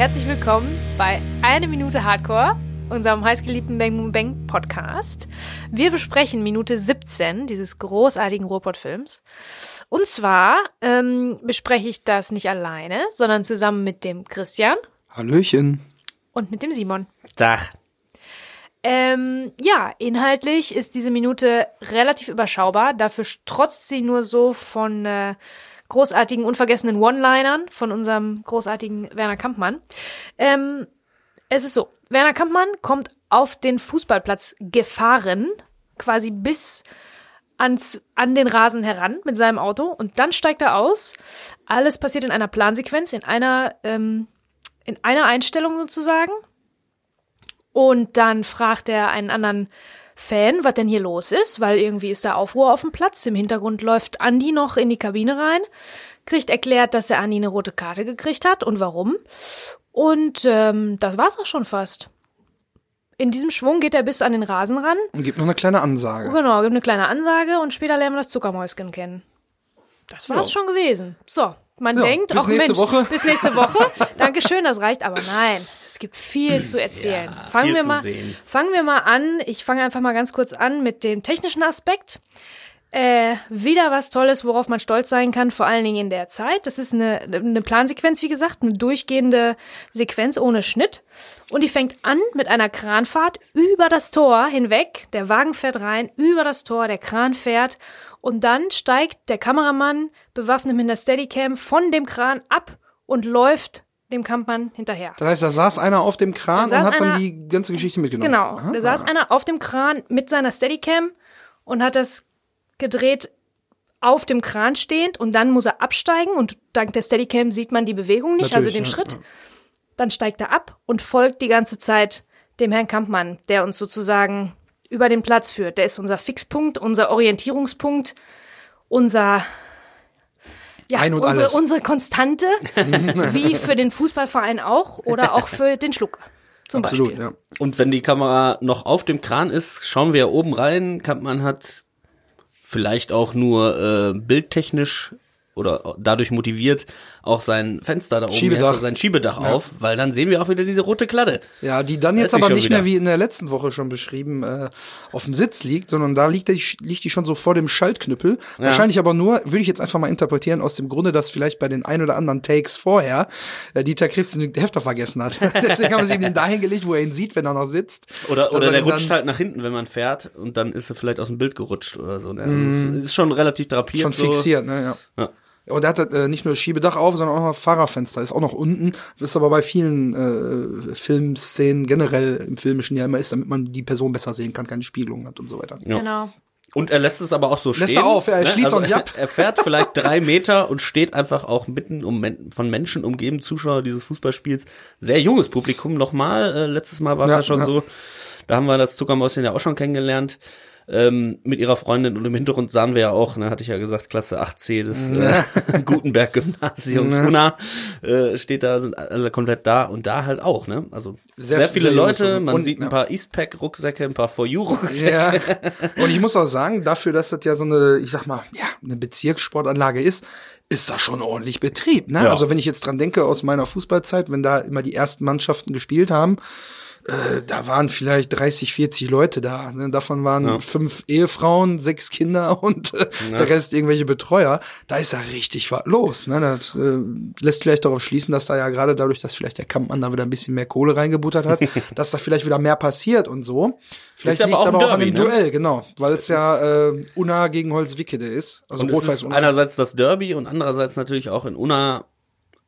herzlich willkommen bei Eine Minute Hardcore, unserem heißgeliebten Bang Boom Bang Podcast. Wir besprechen Minute 17 dieses großartigen Ruhrpott-Films. Und zwar ähm, bespreche ich das nicht alleine, sondern zusammen mit dem Christian Hallöchen. und mit dem Simon. Dach. Ähm, ja, inhaltlich ist diese Minute relativ überschaubar. Dafür trotzt sie nur so von äh, großartigen, unvergessenen One-Linern von unserem großartigen Werner Kampmann. Ähm, es ist so, Werner Kampmann kommt auf den Fußballplatz gefahren, quasi bis ans, an den Rasen heran mit seinem Auto und dann steigt er aus. Alles passiert in einer Plansequenz, in einer, ähm, in einer Einstellung sozusagen. Und dann fragt er einen anderen Fan, was denn hier los ist, weil irgendwie ist da Aufruhr auf dem Platz. Im Hintergrund läuft Andi noch in die Kabine rein, kriegt erklärt, dass er Andi eine rote Karte gekriegt hat und warum. Und ähm, das war's auch schon fast. In diesem Schwung geht er bis an den Rasen ran. Und gibt noch eine kleine Ansage. Genau, gibt eine kleine Ansage und später lernen wir das Zuckermäuschen kennen. Das war's schon gewesen. So, man Ja, denkt, bis auch nächste Mensch, Woche. bis nächste Woche. Dankeschön, das reicht, aber nein, es gibt viel zu erzählen. Ja, fangen wir mal, sehen. fangen wir mal an. Ich fange einfach mal ganz kurz an mit dem technischen Aspekt. Äh, wieder was Tolles, worauf man stolz sein kann, vor allen Dingen in der Zeit. Das ist eine, eine Plansequenz, wie gesagt, eine durchgehende Sequenz ohne Schnitt. Und die fängt an mit einer Kranfahrt über das Tor hinweg. Der Wagen fährt rein, über das Tor, der Kran fährt. Und dann steigt der Kameramann, bewaffnet mit einer Steadicam, von dem Kran ab und läuft dem Kampfmann hinterher. Das heißt, da saß einer auf dem Kran und hat dann einer- die ganze Geschichte mitgenommen. Genau. Aha. Da saß einer auf dem Kran mit seiner Steadicam und hat das gedreht auf dem Kran stehend und dann muss er absteigen und dank der Steadicam sieht man die Bewegung nicht, also den Natürlich, ja, Schritt. Dann steigt er ab und folgt die ganze Zeit dem Herrn Kampmann, der uns sozusagen über den Platz führt. Der ist unser Fixpunkt, unser Orientierungspunkt, unser ja, unsere, alles. unsere Konstante, wie für den Fußballverein auch oder auch für den Schlucker. Zum Absolut, Beispiel. ja. Und wenn die Kamera noch auf dem Kran ist, schauen wir oben rein. Kampmann hat vielleicht auch nur äh, bildtechnisch oder dadurch motiviert auch sein Fenster da oben, Schiebedach. sein Schiebedach auf, weil dann sehen wir auch wieder diese rote Kladde. Ja, die dann Da jetzt aber nicht wieder. mehr wie in der letzten Woche schon beschrieben äh, auf dem Sitz liegt, sondern da liegt die, liegt die schon so vor dem Schaltknüppel. Wahrscheinlich aber nur, würde ich jetzt einfach mal interpretieren, aus dem Grunde, dass vielleicht bei den ein oder anderen Takes vorher äh, Dieter Krebs den Hefter vergessen hat. Deswegen haben sie ihn dahin gelegt, wo er ihn sieht, wenn er noch sitzt. Oder, oder er der rutscht halt nach hinten, wenn man fährt und dann ist er vielleicht aus dem Bild gerutscht oder so. Ne? Es ist schon relativ drapiert. Schon so. fixiert, ne, ja. Ja. Und er hat äh, nicht nur das Schiebedach auf, sondern auch noch Fahrerfenster, ist auch noch unten. Das ist aber bei vielen äh, Filmszenen generell im Filmischen ja immer ist, damit man die Person besser sehen kann, keine Spiegelung hat und so weiter. Ja. Genau. Und er lässt es aber auch so Lässt stehen. er auf, ja, er schließt auch nicht ab. Er fährt vielleicht drei Meter und steht einfach auch mitten um, von Menschen umgeben, Zuschauer dieses Fußballspiels. Sehr junges Publikum nochmal. Äh, letztes Mal war es ja, Ja, schon ja. so. Da haben wir das Zuckermäuschen ja auch schon kennengelernt. Ähm, mit ihrer Freundin und im Hintergrund sahen wir ja auch, ne, hatte ich ja gesagt, Klasse 8c des äh, Gutenberg-Gymnasiums Unna äh, steht da, sind alle komplett da und da halt auch, ne? Also sehr, Sehr- viele sehr Leute, man Und, sieht ein ja. paar Eastpack-Rucksäcke, ein paar For You-Rucksäcke. Ja. Und ich muss auch sagen, dafür, dass das ja so eine, ich sag mal, ja, eine Bezirkssportanlage ist, ist da schon ordentlich Betrieb. Ne? Ja. Also wenn ich jetzt dran denke aus meiner Fußballzeit, wenn da immer die ersten Mannschaften gespielt haben, äh, da waren vielleicht 30, 40 Leute da. Ne? Davon waren Ja. fünf Ehefrauen, sechs Kinder und äh, der Rest irgendwelche Betreuer. Da ist da richtig was los. Ne? Das äh, lässt vielleicht darauf schließen, dass da ja gerade dadurch, dass vielleicht der Kampmann da wieder ein bisschen mehr Kohle reingebuttert hat, dass da vielleicht wieder mehr passiert und so. Vielleicht aber liegt es auch aber auch an dem ne? Duell, genau. Weil es ja äh, Unna gegen Holzwickede ist. Also Und ist einerseits das Derby und andererseits natürlich auch in Unna,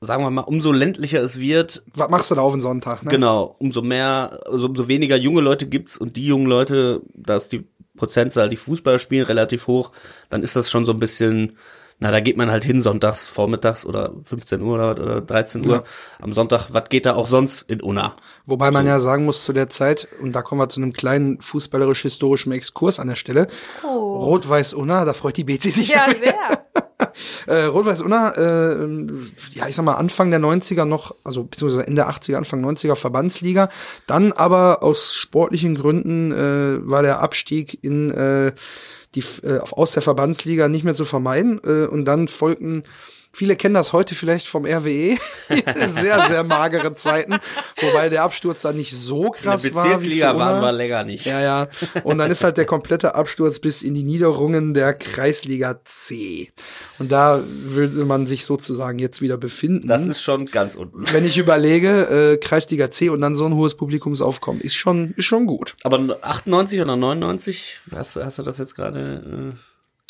sagen wir mal, umso ländlicher es wird, Was machst du da auf den Sonntag? Ne? genau, umso mehr, also umso weniger junge Leute gibt's und die jungen Leute, da ist die Prozentzahl, die Fußball spielen, relativ hoch, dann ist das schon so ein bisschen, na, da geht man halt hin sonntags, vormittags oder 15 Uhr oder, was, oder 13 Uhr Ja. am Sonntag. Was geht da auch sonst in Unna? Wobei man ja sagen muss zu der Zeit, und da kommen wir zu einem kleinen fußballerisch-historischen Exkurs an der Stelle. Oh. Rot-Weiß Unna, da freut die Bezi sich. Ja, sehr. Äh, Rot-Weiß Unna, äh, ja, ich sag mal, Anfang der 90er noch, also beziehungsweise Ende 80er, Anfang 90er Verbandsliga. Dann aber aus sportlichen Gründen äh, war der Abstieg in äh, die äh, aus der Verbandsliga nicht mehr zu vermeiden. Äh, und dann folgten Viele kennen das heute vielleicht vom RWE. sehr, sehr magere Zeiten. Wobei der Absturz da nicht so krass In der war. Bezirksliga wie waren wir länger nicht. Ja, ja. Und dann ist halt der komplette Absturz bis in die Niederungen der Kreisliga C. Und da würde man sich sozusagen jetzt wieder befinden. Das ist schon ganz unten. wenn ich überlege, äh, Kreisliga C und dann so ein hohes Publikumsaufkommen, ist schon, ist schon gut. Aber 98 oder 99, hast, hast du das jetzt gerade?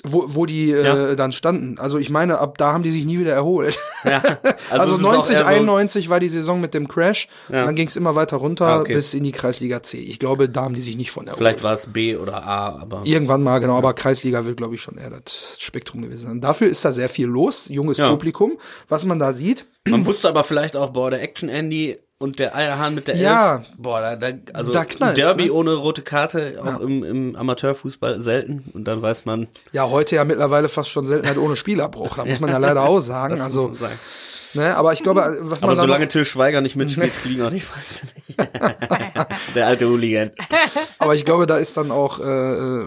Wo, wo die äh, Ja. dann standen. Also ich meine, ab da haben die sich nie wieder erholt. Äh, ja, Also, auch 90, eher so- 91 war die Saison mit dem Crash. Ja. Dann ging es immer weiter runter Ah, okay. bis in die Kreisliga C. Ich glaube, da haben die sich nicht von erholt. Vielleicht war es B oder A, aber Irgendwann mal, genau, aber Kreisliga wird, glaube ich, schon eher das Spektrum gewesen sein. Dafür ist da sehr viel los, junges. Publikum, was man da sieht. man wusste aber vielleicht auch, boah, der Action Andy und der Eierhahn mit der Ja. Elf, boah, da, da also Da ein knallt's, Derby ne? ohne rote Karte, auch im, im Amateurfußball selten und dann weiß man, Ja, heute ja mittlerweile fast schon Seltenheit ohne Spielabbruch. Da muss man ja leider auch sagen. das also, muss man sagen. ne, aber ich glaube, was man Aber solange Till Schweiger nicht mitspielt, fliegen auch nicht, weißt du nicht. der alte Hooligan. aber ich glaube, da ist dann auch, äh, äh,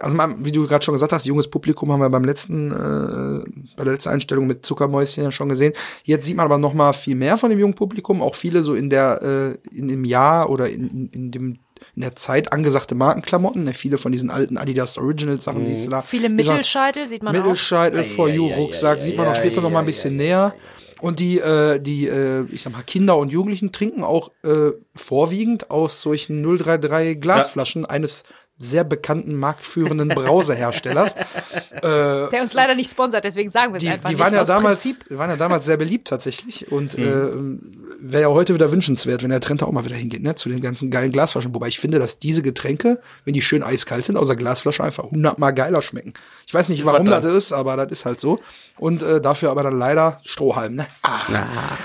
also man, wie du gerade schon gesagt hast, junges Publikum haben wir beim letzten, äh, bei der letzten Einstellung mit Zuckermäuschen ja schon gesehen. Jetzt sieht man aber noch mal viel mehr von dem jungen Publikum, auch viele so in der, äh, in dem Jahr oder in, in, in dem in der Zeit angesagte Markenklamotten, ne, viele von diesen alten Adidas Original Sachen, siehst du da. Viele Mittelscheitel sieht man auch. Mittelscheitel for you ja, ja, Rucksack ja, sieht man auch ja, später noch mal ein ja, bisschen ja, näher. Und die, äh, die, äh, ich sag mal, Kinder und Jugendlichen trinken auch äh, vorwiegend aus solchen 033 Glasflaschen eines sehr bekannten marktführenden Brauseherstellers. Der uns leider nicht sponsert, deswegen sagen wir es Die, einfach die nicht. waren ja damals, Prinzip. waren ja damals sehr beliebt tatsächlich und Mhm. äh, wäre ja heute wieder wünschenswert, wenn der Trend auch mal wieder hingeht, ne, zu den ganzen geilen Glasflaschen. Wobei ich finde, dass diese Getränke, wenn die schön eiskalt sind, aus der Glasflasche einfach hundertmal geiler schmecken. Ich weiß nicht, Ist warum das ist, aber das ist halt so. Und äh, dafür aber dann leider Strohhalm, ne? Ah.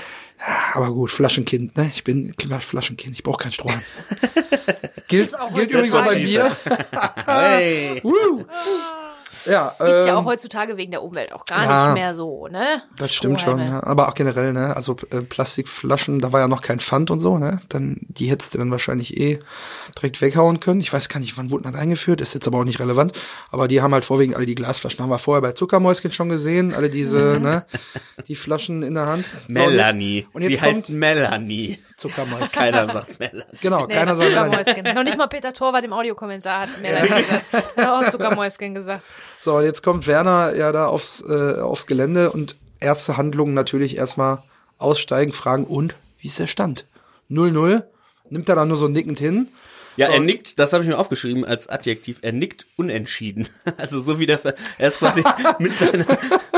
Aber gut, Flaschenkind, ne? Ich bin Flaschenkind, ich brauche kein Strohhalm. gilt auch gilt übrigens auch bei mir. Hey. Woo. Ja, Ist ja ähm, auch heutzutage wegen der Umwelt auch gar ja. nicht mehr so, ne? Das stimmt schon, ja. aber auch generell, ne? Also äh, Plastikflaschen, da war ja noch kein Pfand und so, ne? Dann die hättest du dann wahrscheinlich eh direkt weghauen können. Ich weiß gar nicht, wann wurde das eingeführt, ist jetzt aber auch nicht relevant. Aber die haben halt vorwiegend alle die Glasflaschen. Haben wir vorher bei Zuckermäuschen schon gesehen, alle diese, ne? Die Flaschen in der Hand. So, und jetzt- Melanie. Und jetzt, Sie heißt Melanie. Zuckermäuschen. Keiner sagt Melanie. Genau, Nee, keiner sagt Melanie. Noch nicht mal Peter Torwart im Audiokommentar hat Melanie gesagt. Er hat auch Zuckermäuschen gesagt. So, und jetzt kommt Werner ja da aufs, äh, aufs Gelände und erste Handlung natürlich erstmal aussteigen, fragen, und wie ist der Stand? 0-0. Nimmt er dann nur so nickend hin. Ja, So. er nickt, das habe ich mir aufgeschrieben als Adjektiv, er nickt unentschieden. Also so wie der, er ist quasi mit, seiner,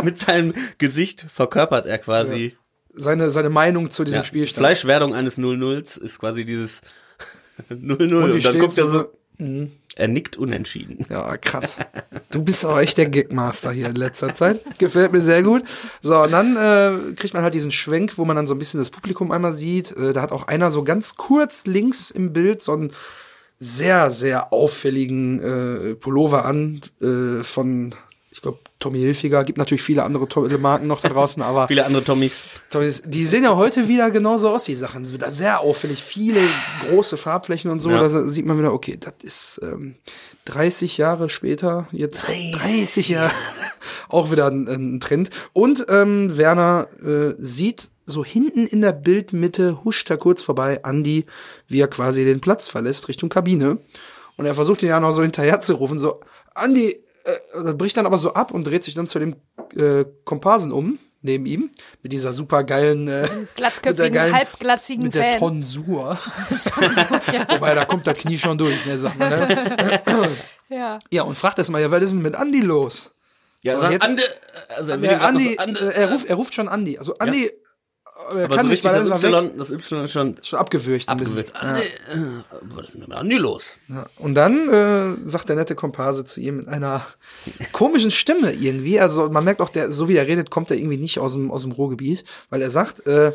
mit seinem Gesicht verkörpert er quasi. Seine, seine Meinung zu diesem Ja, Spielstand. Fleischwerdung eines 0-0s ist quasi dieses 0-0 Und und, dann guckt er so, er nickt unentschieden. Ja, krass. Du bist aber echt der Gagmaster hier in letzter Zeit. Gefällt mir sehr gut. So, und dann äh, kriegt man halt diesen Schwenk, wo man dann so ein bisschen das Publikum einmal sieht. Äh, da hat auch einer so ganz kurz links im Bild so einen sehr, sehr auffälligen äh, Pullover an äh, von, Tommy Hilfiger. Gibt natürlich viele andere tolle Marken noch da draußen, aber Viele andere Tommys. Tommys, die sehen ja heute wieder genauso aus, die Sachen. Es wird da sehr auffällig, viele große Farbflächen und so. Ja. Da sieht man wieder, okay, das ist ähm, 30 Jahre später, jetzt 30, Jahre, auch wieder ein, ein Trend. Und ähm, Werner äh, sieht so hinten in der Bildmitte, huscht er kurz vorbei, Andi, wie er quasi den Platz verlässt Richtung Kabine. Und er versucht ihn ja noch so hinterher zu rufen, so, Andi, äh, bricht dann aber so ab und dreht sich dann zu dem äh, Komparsen um, neben ihm, mit dieser super geilen, äh, Glatzköpfigen, geilen- halbglatzigen mit der Fan. Tonsur. Wobei, da kommt das Knie schon durch, ne, sagt man, ne? Ja. Ja, und fragt erst mal, ja, was ist denn mit Andi los? Ja, So, sagt jetzt- Ande, also er noch Andi, äh, er ruft, er ruft schon Andi. Also Andi, äh, aber kann so nicht, weil das. Y, das Y ist schon Schon abgewürgt. abgewürgt. Ande, äh, was ist denn los? Ja. Und dann äh, sagt der nette Komparse zu ihm mit einer komischen Stimme irgendwie. Also man merkt auch, der, so wie er redet, kommt er irgendwie nicht aus dem, aus dem Ruhrgebiet, weil er sagt, äh,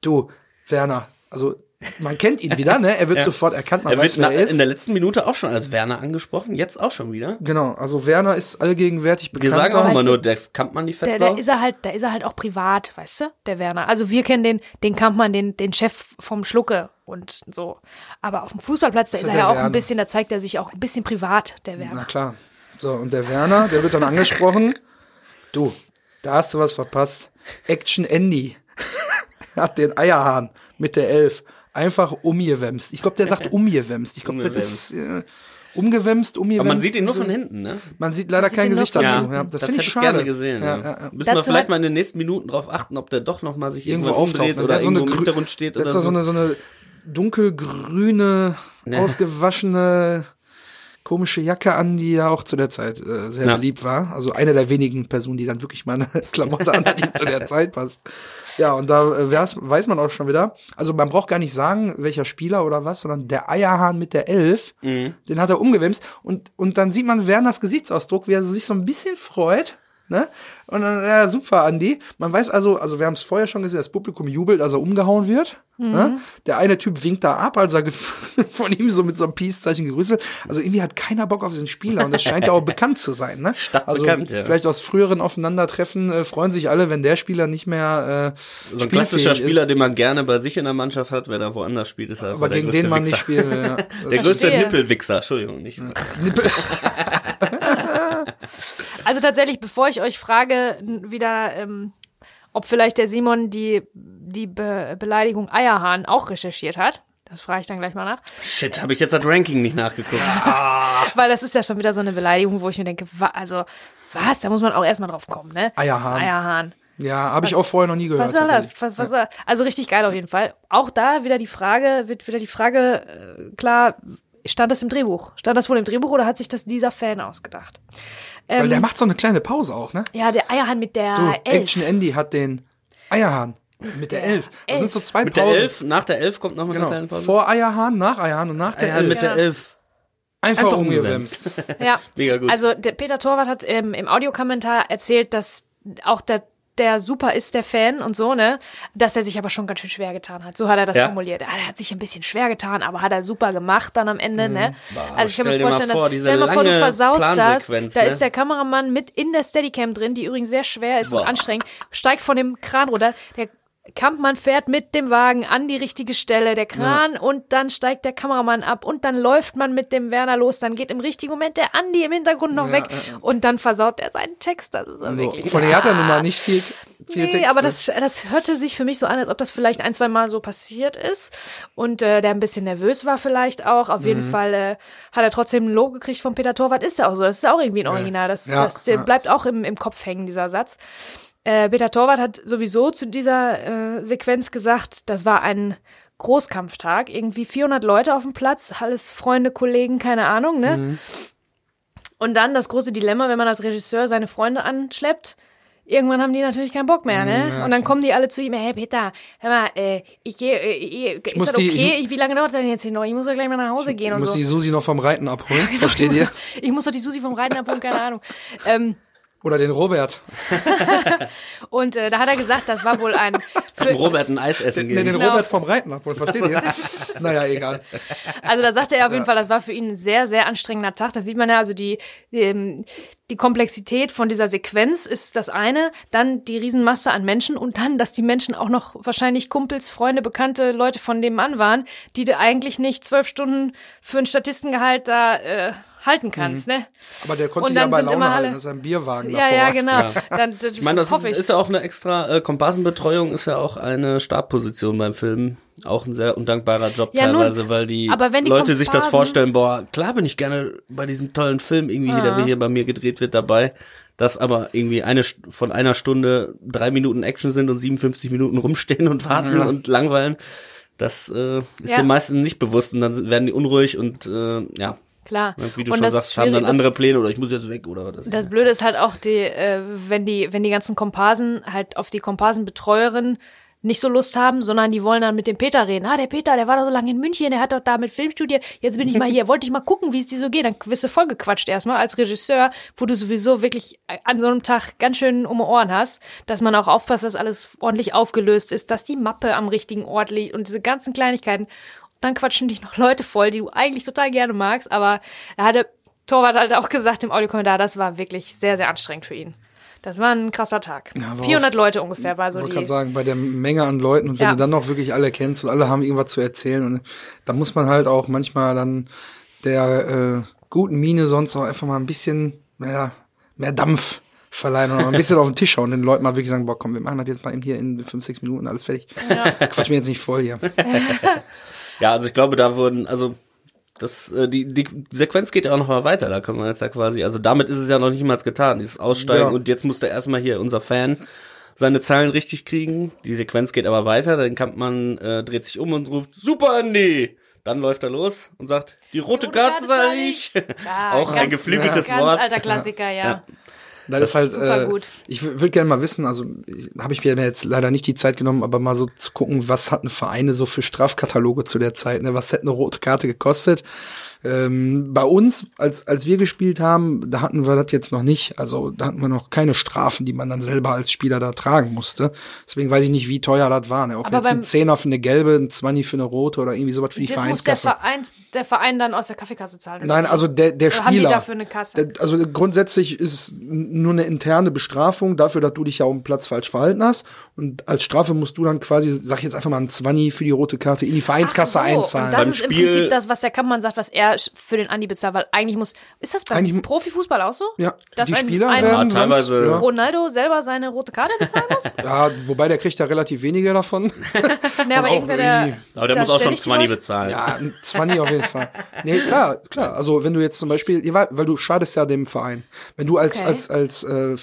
du, Werner, also man kennt ihn wieder, ne? Er wird Ja. sofort erkannt, man Er weiß, wird wer na, er ist. in der letzten Minute auch schon als Werner angesprochen, jetzt auch schon wieder. Genau, also Werner ist allgegenwärtig Wir bekannt. sagen auch immer nur, der Kampmann die Der, Fettsau. der ist er halt, da ist er halt auch privat, weißt du, der Werner. Also wir kennen den, den Kampmann, den, den Chef vom Schlucke und so. Aber auf dem Fußballplatz, da ist ist er der ja auch Werner. ein bisschen, da zeigt er sich auch ein bisschen privat, der Na Werner. klar. So, und der Werner, der wird dann angesprochen. Du, Da hast du was verpasst. Action Andy hat den Eierhahn mit der Elf einfach umgewemst. Ich glaube, der sagt umgewemst. Ich glaube, das ist äh, umgewemst, umgewemst. Aber man sieht ihn nur so. von hinten, ne? Man sieht leider sieht kein Gesicht dazu. Ja, Ja, das das finde hätte ich schade. gerne gesehen. Ja, Ja. Müssen wir vielleicht mal in den nächsten Minuten drauf achten, ob der doch noch mal sich Irgendwo umdreht ne? oder so eine irgendwo im Hintergrund steht oder so eine, so eine dunkelgrüne, Ja. ausgewaschene, komische Jacke an, die ja auch zu der Zeit äh, sehr Ja. beliebt war. Also eine der wenigen Personen, die dann wirklich mal eine Klamotte anhat, die zu der Zeit passt. Ja, und da äh, weiß, man auch schon wieder. Also man braucht gar nicht sagen, welcher Spieler oder was, sondern der Eierhahn mit der Elf, Mhm. den hat er umgewemst. Und, und dann sieht man Werners Gesichtsausdruck, wie er sich so ein bisschen freut. Ne? Und dann, ja, super, Andi. Man weiß also, also wir haben es vorher schon gesehen, das Publikum jubelt, als er umgehauen wird. Ne? Der eine Typ winkt da ab, als er von ihm so mit so einem Peace-Zeichen gegrüßt wird. Also irgendwie hat keiner Bock auf diesen Spieler und das scheint ja auch bekannt zu sein. Ne? Also Stadtbekannt, ja. vielleicht aus früheren Aufeinandertreffen äh, freuen sich alle, wenn der Spieler nicht mehr äh, So ein klassischer Spieler, den man gerne bei sich in der Mannschaft hat, wenn er woanders spielt, ist er aber gegen den man nicht Wichser. spielen will. Ja. Der größte. Nippelwichser, Entschuldigung, nicht. Also tatsächlich, bevor ich euch frage, wieder, ähm, ob vielleicht der Simon die, die Be Beleidigung Eierhahn auch recherchiert hat. Das frage ich dann gleich mal nach. Shit, habe ich jetzt das Ranking nicht nachgeguckt. Weil das ist ja schon wieder so eine Beleidigung, wo ich mir denke, wa also, was? Da muss man auch erstmal drauf kommen, ne? Eierhahn. Eierhahn. Ja, habe ich auch vorher noch nie gehört. Was soll das? Was, was soll, also richtig geil auf jeden Fall. Auch da wieder die Frage, wird wieder die Frage, äh, klar, stand das im Drehbuch? Stand das wohl im Drehbuch oder hat sich das dieser Fan ausgedacht? Weil Ähm, der macht so eine kleine Pause auch, ne? ja, der Eierhahn mit der Du, Elf. Action Andy hat den Eierhahn mit der Elf. Das sind so zwei Mit der Pausen. Elf, nach der Elf kommt noch mal eine Genau. kleine Pause. Vor Eierhahn, nach Eierhahn und nach der ja, Elf. mit der. Elf. Einfach, einfach umgewemst. Ja, Mega gut. Also der Peter Torwart hat ähm, im Audiokommentar erzählt, dass auch der der super ist, der Fan und so, ne? Dass er sich aber schon ganz schön schwer getan hat. So hat er das Ja. formuliert. Ah, Er hat sich ein bisschen schwer getan, aber hat er super gemacht dann am Ende, ne? Also ich kann mir vorstellen, vor, dass stell dir mal vor, du versaust das. Da ne? ist der Kameramann mit in der Steadicam drin, die übrigens sehr schwer ist und Boah. anstrengend, steigt von dem Kran runter. Der Kampfmann fährt mit dem Wagen an die richtige Stelle, der Kran und dann steigt der Kameramann ab und dann läuft man mit dem Werner los, dann geht im richtigen Moment der Andi im Hintergrund noch weg und dann versaut er seinen Text. Das ist ja wirklich. Von der hat er nun mal nicht viel, viel Nee, Text. aber ne? das, das hörte sich für mich so an, als ob das vielleicht ein, zwei Mal so passiert ist. Und äh, der ein bisschen nervös war vielleicht auch. Auf Mhm. jeden Fall äh, hat er trotzdem ein Logo gekriegt vom Peter Torwart. Ist ja auch so. Das ist auch irgendwie ein Original. Das, Ja, das ja. bleibt auch im, im Kopf hängen, dieser Satz. Äh, Peter Torwart hat sowieso zu dieser äh, Sequenz gesagt, das war ein Großkampftag. Irgendwie 400 Leute auf dem Platz, alles Freunde, Kollegen, keine Ahnung, ne? Mhm. Und dann das große Dilemma, wenn man als Regisseur seine Freunde anschleppt. Irgendwann haben die natürlich keinen Bock mehr, ne? und dann kommen die alle zu ihm, hey Peter, hör mal, äh, ich gehe, äh, ist muss das die- okay? ich- Ich, wie lange dauert das denn jetzt hier noch? Ich muss doch gleich mal nach Hause gehen Ich und muss so. die Susi noch vom Reiten abholen, versteht ich, ihr? muss, ich muss doch die Susi vom Reiten abholen, keine Ahnung. Ähm, Oder den Robert. und äh, da hat er gesagt, das war wohl ein für, Robert ein Eis essen Nee, den gehen. Genau. Robert vom Reiten abholen, versteht ihr? naja, egal. Also da sagte er auf jeden Fall, das war für ihn ein sehr, sehr anstrengender Tag. Da sieht man ja also die, die, ähm, die Komplexität von dieser Sequenz ist das eine, dann die Riesenmasse an Menschen und dann, dass die Menschen auch noch wahrscheinlich Kumpels, Freunde, Bekannte, Leute von dem Mann waren, die du eigentlich nicht zwölf Stunden für ein Statistengehalt da äh, halten kannst, ne? Aber der konnte ja dann bei Laune immer halten, das ist ein Bierwagen Ja, davor. ja, genau. Dann, das, Ich meine, das hoffe ich. ist ja auch eine extra äh, Komparsenbetreuung, ist ja auch eine Startposition beim Film. Auch ein sehr undankbarer Job Ja, nun, teilweise, weil die, aber wenn die Leute sich das vorstellen, boah, klar bin ich gerne bei diesem tollen Film irgendwie hier, der hier bei mir gedreht wird, dabei. Dass aber irgendwie eine von einer Stunde drei Minuten Action sind und 57 Minuten rumstehen und warten und langweilen. Das äh, ist Ja. den meisten nicht bewusst und dann werden die unruhig und äh, ja, Klar. wie du und schon das sagst, haben dann andere Pläne oder ich muss jetzt weg oder was. Das Blöde ist halt auch die, äh, wenn die, wenn die ganzen Komparsen halt auf die Komparsenbetreuerin nicht so Lust haben, sondern die wollen dann mit dem Peter reden. Ah, der Peter, der war doch so lange in München, der hat doch da mit Film studiert. Jetzt bin ich mal hier, wollte ich mal gucken, wie es dir so geht. Dann wirst du vollgequatscht erstmal als Regisseur, wo du sowieso wirklich an so einem Tag ganz schön um die Ohren hast, dass man auch aufpasst, dass alles ordentlich aufgelöst ist, dass die Mappe am richtigen Ort liegt und diese ganzen Kleinigkeiten. Dann quatschen dich noch Leute voll, die du eigentlich total gerne magst, aber da hatte Torwart halt auch gesagt im Audiokommentar, das war wirklich sehr, sehr anstrengend für ihn. Das war ein krasser Tag. woraus- 400 Leute ungefähr war so Ich wollte die. gerade sagen, bei der Menge an Leuten und wenn Ja. du dann noch wirklich alle kennst und alle haben irgendwas zu erzählen und da muss man halt auch manchmal dann der äh, guten Mine sonst auch einfach mal ein bisschen mehr, mehr Dampf verleihen und ein bisschen auf den Tisch hauen und den Leuten mal wirklich sagen, boah, komm, wir machen das jetzt mal eben hier in fünf, sechs Minuten alles fertig. Ja. Quatsch mir jetzt nicht voll hier. ja, also ich glaube, da wurden, also das, äh, die, die Sequenz geht ja auch noch mal weiter, da kann man jetzt ja quasi, also damit ist es ja noch nicht mal getan, dieses Aussteigen ja. und jetzt muss der erstmal hier unser Fan seine Zahlen richtig kriegen. Die Sequenz geht aber weiter, dann Kampmann äh, dreht sich um und ruft, super Andy! Dann läuft er los und sagt, die rote, die rote Karte, Karte sah ich. Ja, auch ganz, ein geflügeltes ganz Wort. alter Klassiker, ja. Ja. Das, das ist halt, super äh, gut. ich würde gerne mal wissen, also habe ich mir jetzt leider nicht die Zeit genommen, aber mal so zu gucken, was hatten Vereine so für Strafkataloge zu der Zeit, ne? Was hätte eine rote Karte gekostet? Ähm, bei uns, als, als wir gespielt haben, da hatten wir das jetzt noch nicht. Also da hatten wir noch keine Strafen, die man dann selber als Spieler da tragen musste. Deswegen weiß ich nicht, wie teuer das war. Ne? Ob Aber jetzt ein Zehner für eine gelbe, ein Zwanni für eine rote oder irgendwie sowas für die das Vereinskasse. Muss der Verein, der Verein dann aus der Kaffeekasse zahlen? Nein, also der, der Spieler. Haben die dafür eine Kasse? Der, also grundsätzlich ist es nur eine interne Bestrafung dafür, dass du dich ja um Platz falsch verhalten hast. Und als Strafe musst du dann quasi, sag ich jetzt einfach mal, ein Zwanni für die rote Karte in die Vereinskasse so, einzahlen. Und das Beim ist Spiel im Prinzip das, was der Kampfmann sagt, was er für den Andi bezahlt, weil eigentlich muss, ist das beim eigentlich, Profifußball auch so? Ja, dass die ein, Spieler ein, werden teilweise ja. Ronaldo selber seine rote Karte bezahlen muss? ja, wobei der kriegt da relativ weniger davon. nee, aber irgendwer der, aber der muss auch schon 20 bezahlen. Ja, 20 auf jeden Fall. Nee, klar, klar. Also wenn du jetzt zum Beispiel, weil du schadest ja dem Verein. Wenn du als, okay. als, als, äh,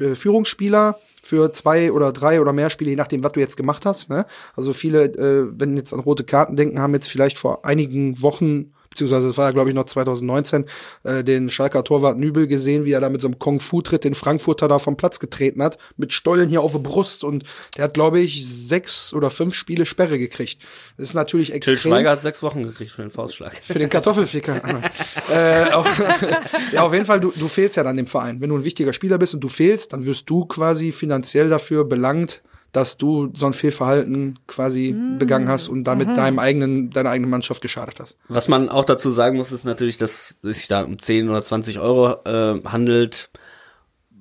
äh, Führungsspieler für zwei oder drei oder mehr Spiele, je nachdem, was du jetzt gemacht hast. Ne? Also viele, äh, wenn jetzt an rote Karten denken, haben jetzt vielleicht vor einigen Wochen beziehungsweise das war ja, glaube ich, noch 2019, äh, den Schalker Torwart Nübel gesehen, wie er da mit so einem Kung-Fu-Tritt den Frankfurter da vom Platz getreten hat, mit Stollen hier auf der Brust und der hat, glaube ich, sechs oder fünf Spiele Sperre gekriegt. Das ist natürlich extrem. Till Schweiger hat sechs Wochen gekriegt für den Faustschlag. Für den Kartoffelficker. äh, auch, ja, auf jeden Fall, du, du fehlst ja dann dem Verein. Wenn du ein wichtiger Spieler bist und du fehlst, dann wirst du quasi finanziell dafür belangt, dass du so ein Fehlverhalten quasi mhm. begangen hast und damit mhm. deinem eigenen, deiner eigenen Mannschaft geschadet hast. Was man auch dazu sagen muss, ist natürlich, dass es sich da um 10 oder 20 Euro äh, handelt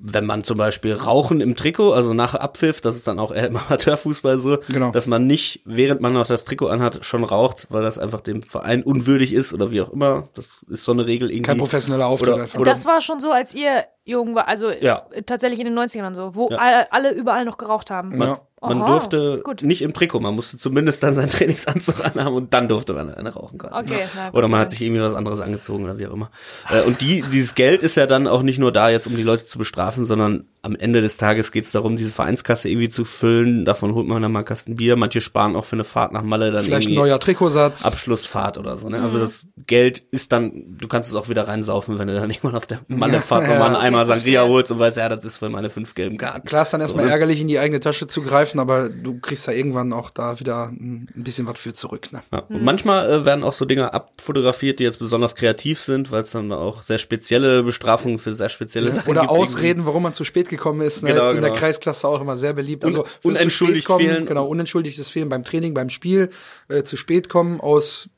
wenn man zum Beispiel Rauchen im Trikot, also nach Abpfiff, das ist dann auch eher im Amateurfußball so, genau. dass man nicht, während man noch das Trikot anhat, schon raucht, weil das einfach dem Verein unwürdig ist oder wie auch immer. Das ist so eine Regel irgendwie. Kein professioneller Auftritt oder, einfach. Oder das war schon so, als ihr jung war, also ja. tatsächlich in den 90ern so, wo ja. alle überall noch geraucht haben. Man, man durfte gut. nicht im Trikot, man musste zumindest dann seinen Trainingsanzug anhaben und dann durfte man eine rauchen quasi. Okay, na, oder man hat sich irgendwie was anderes angezogen oder wie auch immer. Äh, und die, dieses Geld ist ja dann auch nicht nur da jetzt, um die Leute zu bestrafen, sondern am Ende des Tages geht es darum, diese Vereinskasse irgendwie zu füllen. Davon holt man dann mal einen Kasten Bier. Manche sparen auch für eine Fahrt nach Malle dann Vielleicht ein neuer Trikotsatz. Abschlussfahrt oder so. Ne? Also mhm. Also das Geld ist dann, du kannst es auch wieder reinsaufen, wenn du dann irgendwann auf der Malle-Fahrt ja, nochmal ja, einmal Sangria holst und weißt, ja, das ist für meine fünf gelben Karten. Klar ist dann erstmal so, ne? ärgerlich, in die eigene Tasche zu greifen, aber du kriegst da irgendwann auch da wieder ein bisschen was für zurück. Ne? Ja, und manchmal äh, werden auch so Dinge abfotografiert, die jetzt besonders kreativ sind, weil es dann auch sehr spezielle Bestrafungen für sehr spezielle Sachen Oder gibt. Ausreden, warum man zu spät gekommen ist. Ne? Genau, ist in genau. der Kreisklasse auch immer sehr beliebt. Also Un unentschuldigt kommen, fehlen. Genau, unentschuldigtes Fehlen beim Training, beim Spiel, äh, zu spät kommen aus,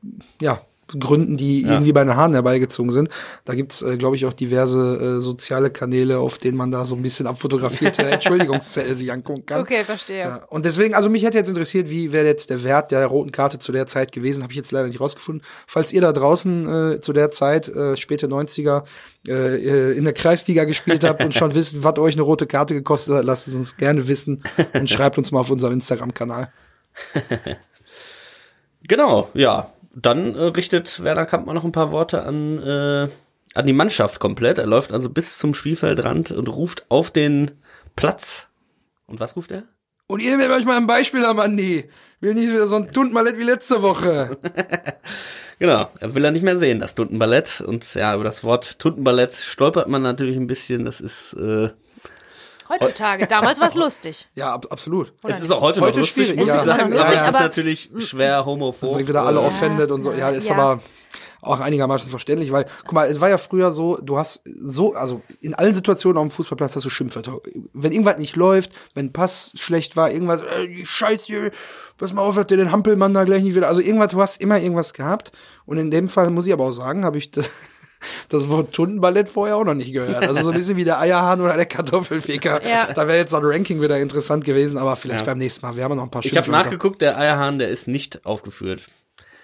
ja, Gründen, die ja. irgendwie bei den Haaren herbeigezogen sind. Da gibt's, äh, glaube ich, auch diverse äh, soziale Kanäle, auf denen man da so ein bisschen abfotografierte Entschuldigungszettel sich angucken kann. Okay, verstehe. Ja. Und deswegen, also mich hätte jetzt interessiert, wie wäre jetzt der Wert der roten Karte zu der Zeit gewesen, habe ich jetzt leider nicht rausgefunden. Falls ihr da draußen äh, zu der Zeit, äh, späte 90er, äh, in der Kreisliga gespielt habt und schon wisst, was euch eine rote Karte gekostet hat, lasst es uns gerne wissen und schreibt uns mal auf unserem Instagram-Kanal. genau, ja dann äh, richtet Werner Kampmann noch ein paar Worte an, äh, an die Mannschaft komplett. Er läuft also bis zum Spielfeldrand und ruft auf den Platz. Und was ruft er? Und ihr nehmt euch mal ein Beispiel am Andi. Will nicht wieder so ein Tuntenballett wie letzte Woche. genau, er will er nicht mehr sehen, das Tuntenballett. Und ja, über das Wort Tuntenballett stolpert man natürlich ein bisschen. Das ist äh, Heutzutage, damals war es lustig. Ja, ab, absolut. Oder es ist auch heute, heute noch lustig, muss ja. ich sagen. Ja, lustig, es ist natürlich schwer homophob. Sind wieder alle offended und so. Ja, ist aber auch einigermaßen verständlich, weil, guck mal, es war ja früher so, du hast so, also in allen Situationen auf dem Fußballplatz hast du Schimpfwörter. Wenn irgendwas nicht läuft, wenn Pass schlecht war, irgendwas, äh, Scheiße, pass mal auf, hat der den Hampelmann da gleich nicht wieder. Also irgendwas, du hast immer irgendwas gehabt. Und in dem Fall muss ich aber auch sagen, habe ich das, das Wort Tundenballett vorher auch noch nicht gehört. Also so ein bisschen wie der Eierhahn oder der Kartoffelficker. Ja. Da wäre jetzt so ein Ranking wieder interessant gewesen, aber vielleicht ja. beim nächsten Mal. Wir haben noch ein paar Ich habe nachgeguckt, der Eierhahn, der ist nicht aufgeführt.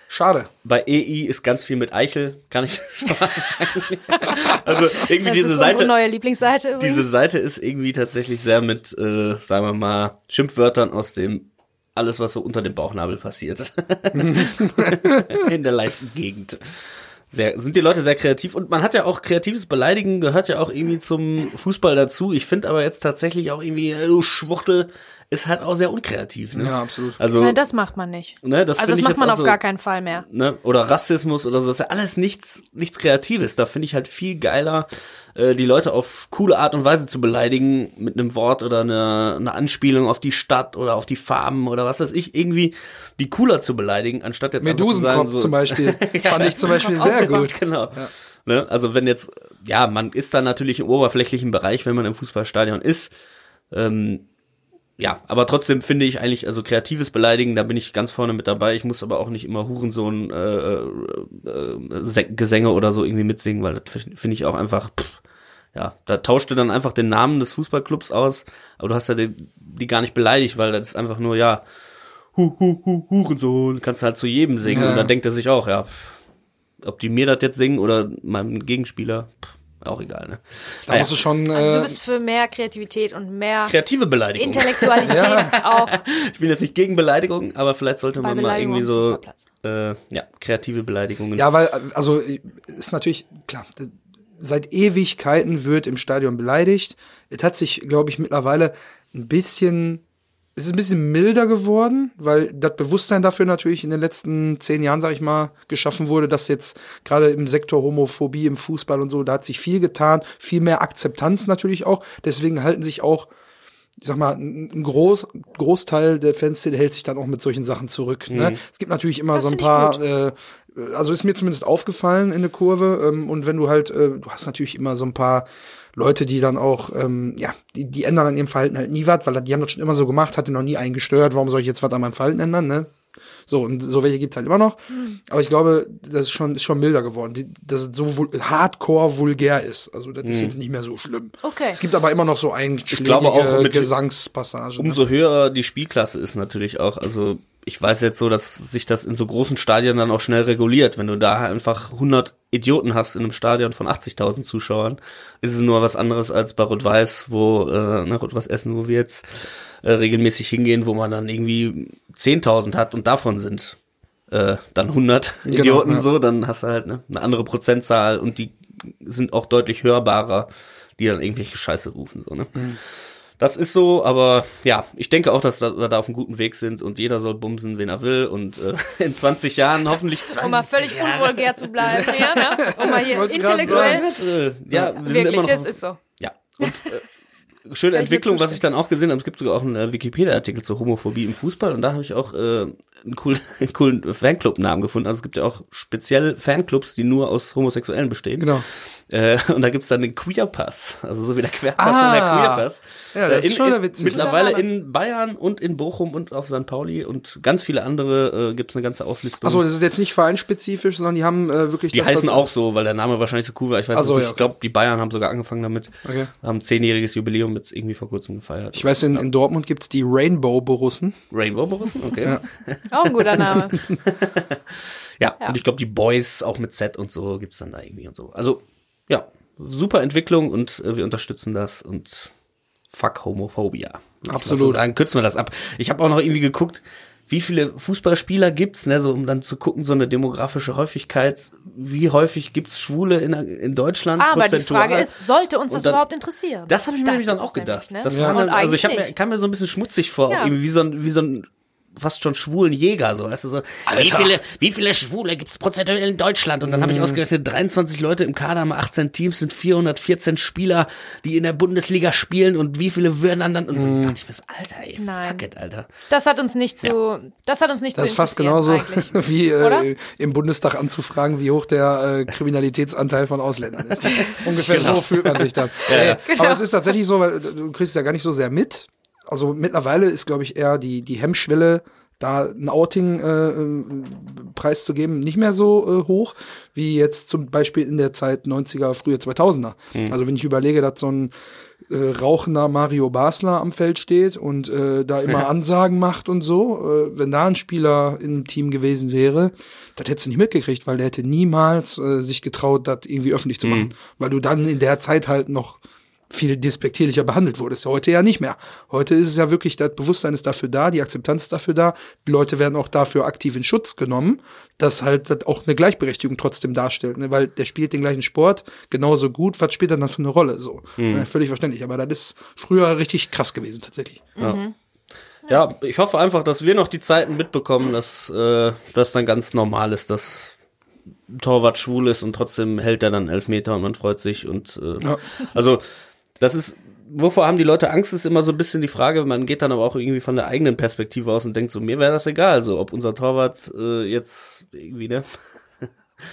Schade. Bei EI ist ganz viel mit Eichel, kann ich schon mal sagen. also irgendwie Das diese ist Seite. neue Lieblingsseite übrigens. Diese Seite ist irgendwie tatsächlich sehr mit, äh, sagen wir mal, Schimpfwörtern aus dem alles, was so unter dem Bauchnabel passiert. In der Leistengegend. Sehr, sind die Leute sehr kreativ und man hat ja auch kreatives Beleidigen gehört ja auch irgendwie zum Fußball dazu. Ich finde aber jetzt tatsächlich auch irgendwie, äh, du Schwuchtel ist halt auch sehr unkreativ. Ne? Ja, absolut. Also, Nein, das macht man nicht. ne, das Also das macht man auf so, gar keinen Fall mehr. ne? Oder Rassismus oder so, das ist ja alles nichts, nichts Kreatives. Da finde ich halt viel geiler, äh, die Leute auf coole Art und Weise zu beleidigen mit einem Wort oder einer eine Anspielung auf die Stadt oder auf die Farben oder was weiß ich, irgendwie die cooler zu beleidigen, anstatt jetzt einfach zu sagen, Medusenkopf so, zum Beispiel. Fand ich zum Beispiel sehr gut. Genau. Ne? Also wenn jetzt, ja, man ist dann natürlich im oberflächlichen Bereich, wenn man im Fußballstadion ist. Ähm, ja, aber trotzdem finde ich eigentlich, also kreatives Beleidigen, da bin ich ganz vorne mit dabei. Ich muss aber auch nicht immer Hurensohn äh, äh, äh, Gesänge oder so irgendwie mitsingen, weil das finde ich auch einfach, pff, ja, da tauscht du dann einfach den Namen des Fußballclubs aus, aber du hast ja die, die gar nicht beleidigt, weil das ist einfach nur, ja, hu, hu, hu, Hurensohn, kannst halt zu jedem singen Ja. und dann denkt er sich auch, ja, pff, ob die mir das jetzt singen oder meinem Gegenspieler, pff, auch egal, ne? Da Naja, musst du schon. Also du Äh, bist für mehr Kreativität und mehr kreative Beleidigung. Intellektualität auch Ich bin jetzt nicht gegen Beleidigung, aber vielleicht sollte bei man mal irgendwie so, äh, ja, kreative Beleidigungen. ja, weil, also, ist natürlich, klar, seit Ewigkeiten wird im Stadion beleidigt. Es hat sich, glaube ich, mittlerweile ein bisschen, es ist ein bisschen milder geworden, weil das Bewusstsein dafür natürlich in den letzten zehn Jahren, sag ich mal, geschaffen wurde, dass jetzt gerade im Sektor Homophobie im Fußball und so, da hat sich viel getan, viel mehr Akzeptanz natürlich auch. Deswegen halten sich auch ich sag mal, ein Groß, Großteil der Fanszene hält sich dann auch mit solchen Sachen zurück. Ne? Es gibt natürlich immer Das so ein paar, äh, also ist mir zumindest aufgefallen in der Kurve. Ähm, und wenn du halt, äh, du hast natürlich immer so ein paar Leute, die dann auch, ähm, ja, die, die ändern an ihrem Verhalten halt nie was, weil die haben das schon immer so gemacht, hatte noch nie einen gestört, warum soll ich jetzt was an meinem Verhalten ändern, ne? So, und so welche gibt's halt immer noch. Aber ich glaube, das ist schon, ist schon milder geworden, die, dass es so vul hardcore vulgär ist. Also, das ist jetzt nicht mehr so schlimm. Okay. Es gibt aber immer noch so einschlägige glaube auch mit- Gesangspassagen. ne? Umso höher die Spielklasse ist natürlich auch, also ich weiß jetzt so, dass sich das in so großen Stadien dann auch schnell reguliert. Wenn du da einfach 100 Idioten hast in einem Stadion von 80.000 Zuschauern, ist es nur was anderes als bei Rot-Weiß, wo, äh, ne, Rot-Weiß Essen, wo wir jetzt äh, regelmäßig hingehen, wo man dann irgendwie 10.000 hat und davon sind äh, dann 100 Genau, Idioten ja. so, dann hast du halt ne, eine andere Prozentzahl und die sind auch deutlich hörbarer, die dann irgendwelche Scheiße rufen so, ne? Mhm. Das ist so, aber ja, ich denke auch, dass wir da auf einem guten Weg sind und jeder soll bumsen, wen er will und äh, in 20 Jahren hoffentlich 20 Um mal völlig unvulgär zu bleiben, ja, ne? Um mal hier intellektuell. äh, ja, wir sind Wirklich, immer noch es ist so. ja. Und, äh, schöne Kann ich dir Entwicklung, was ich dann auch gesehen habe. Es gibt sogar auch einen äh, Wikipedia-Artikel zur Homophobie im Fußball und da habe ich auch äh, einen coolen, einen coolen Fanclub-Namen gefunden. Also es gibt ja auch speziell Fanclubs, die nur aus Homosexuellen bestehen. Genau. Äh, und da gibt's dann den Queer Pass, also so wie der Querpass Ah. und der Queer Pass. Ja, das Äh, ist schon wieder witzig. Mittlerweile in Bayern und in Bochum und auf St. Pauli und ganz viele andere äh, gibt's eine ganze Auflistung. Achso, das ist jetzt nicht vereinsspezifisch, sondern die haben äh, wirklich die das, heißen auch so, weil der Name wahrscheinlich so cool war. Ich weiß so, nicht. ja, Ich glaube, die Bayern haben sogar angefangen damit. Okay. Haben zehnjähriges Jubiläum jetzt irgendwie vor kurzem gefeiert. Ich weiß, in, in Dortmund gibt's die Rainbow Borussen. Rainbow Borussen, okay. Ja. Ja, Auch ein guter Name. ja. Ja. und ich glaube, die Boys auch mit Z und so gibt's dann da irgendwie und so. Also, ja, super Entwicklung und äh, wir unterstützen das und fuck Homophobia. Absolut. So sagen, kürzen wir das ab. Ich habe auch noch irgendwie geguckt, wie viele Fußballspieler gibt's, ne, so um dann zu gucken, so eine demografische Häufigkeit, wie häufig gibt's Schwule in, in Deutschland? Aber die prozentual? Frage ist, sollte uns das dann- überhaupt interessieren? Das habe ich mir nämlich dann auch es nämlich, gedacht. ne? Das Ja. war dann, also ich hab mir, kam mir so ein bisschen schmutzig vor, Ja. auch irgendwie wie so ein, wie so ein fast schon schwulen Jäger, so, weißt du, so, wie viele, wie viele Schwule gibt's prozentuell in Deutschland? Und dann habe ich ausgerechnet, 23 Leute im Kader, haben 18 Teams, sind 414 Spieler, die in der Bundesliga spielen und wie viele würden dann dann, und dann dachte ich mir, so, Alter, ey, Nein. fuck it, Alter. Das hat uns nicht zu, das hat uns nicht Das zu ist fast genauso eigentlich. wie äh, im Bundestag anzufragen, wie hoch der äh, Kriminalitätsanteil von Ausländern ist. Ungefähr so fühlt man sich dann. Ey, Genau. Aber es ist tatsächlich so, weil du kriegst es ja gar nicht so sehr mit. Also mittlerweile ist, glaube ich, eher die, die Hemmschwelle da ein Outing äh, ähm, preiszugeben, nicht mehr so äh, hoch, wie jetzt zum Beispiel in der Zeit 90er, frühe 2000er. Mhm. Also wenn ich überlege, dass so ein äh, rauchender Mario Basler am Feld steht und äh, da immer Ansagen macht und so, äh, wenn da ein Spieler im Team gewesen wäre, das hättest du nicht mitgekriegt, weil der hätte niemals äh, sich getraut, das irgendwie öffentlich zu machen, weil du dann in der Zeit halt noch viel despektierlicher behandelt wurdest. Heute ja nicht mehr. Heute ist es ja wirklich, das Bewusstsein ist dafür da, die Akzeptanz ist dafür da, die Leute werden auch dafür aktiv in Schutz genommen, dass halt das auch eine Gleichberechtigung trotzdem darstellt, ne? weil der spielt den gleichen Sport genauso gut, was spielt er dann für eine Rolle? So, ne? völlig verständlich. Aber das ist früher richtig krass gewesen tatsächlich. Ja, ich hoffe einfach, dass wir noch die Zeiten mitbekommen, dass äh, das dann ganz normal ist, dass ein Torwart schwul ist und trotzdem hält er dann Elfmeter und man freut sich und äh, Ja. also das ist wovor haben die Leute Angst, ist immer so ein bisschen die Frage, man geht dann aber auch irgendwie von der eigenen Perspektive aus und denkt so, mir wäre das egal, so ob unser Torwart äh, jetzt irgendwie, ne?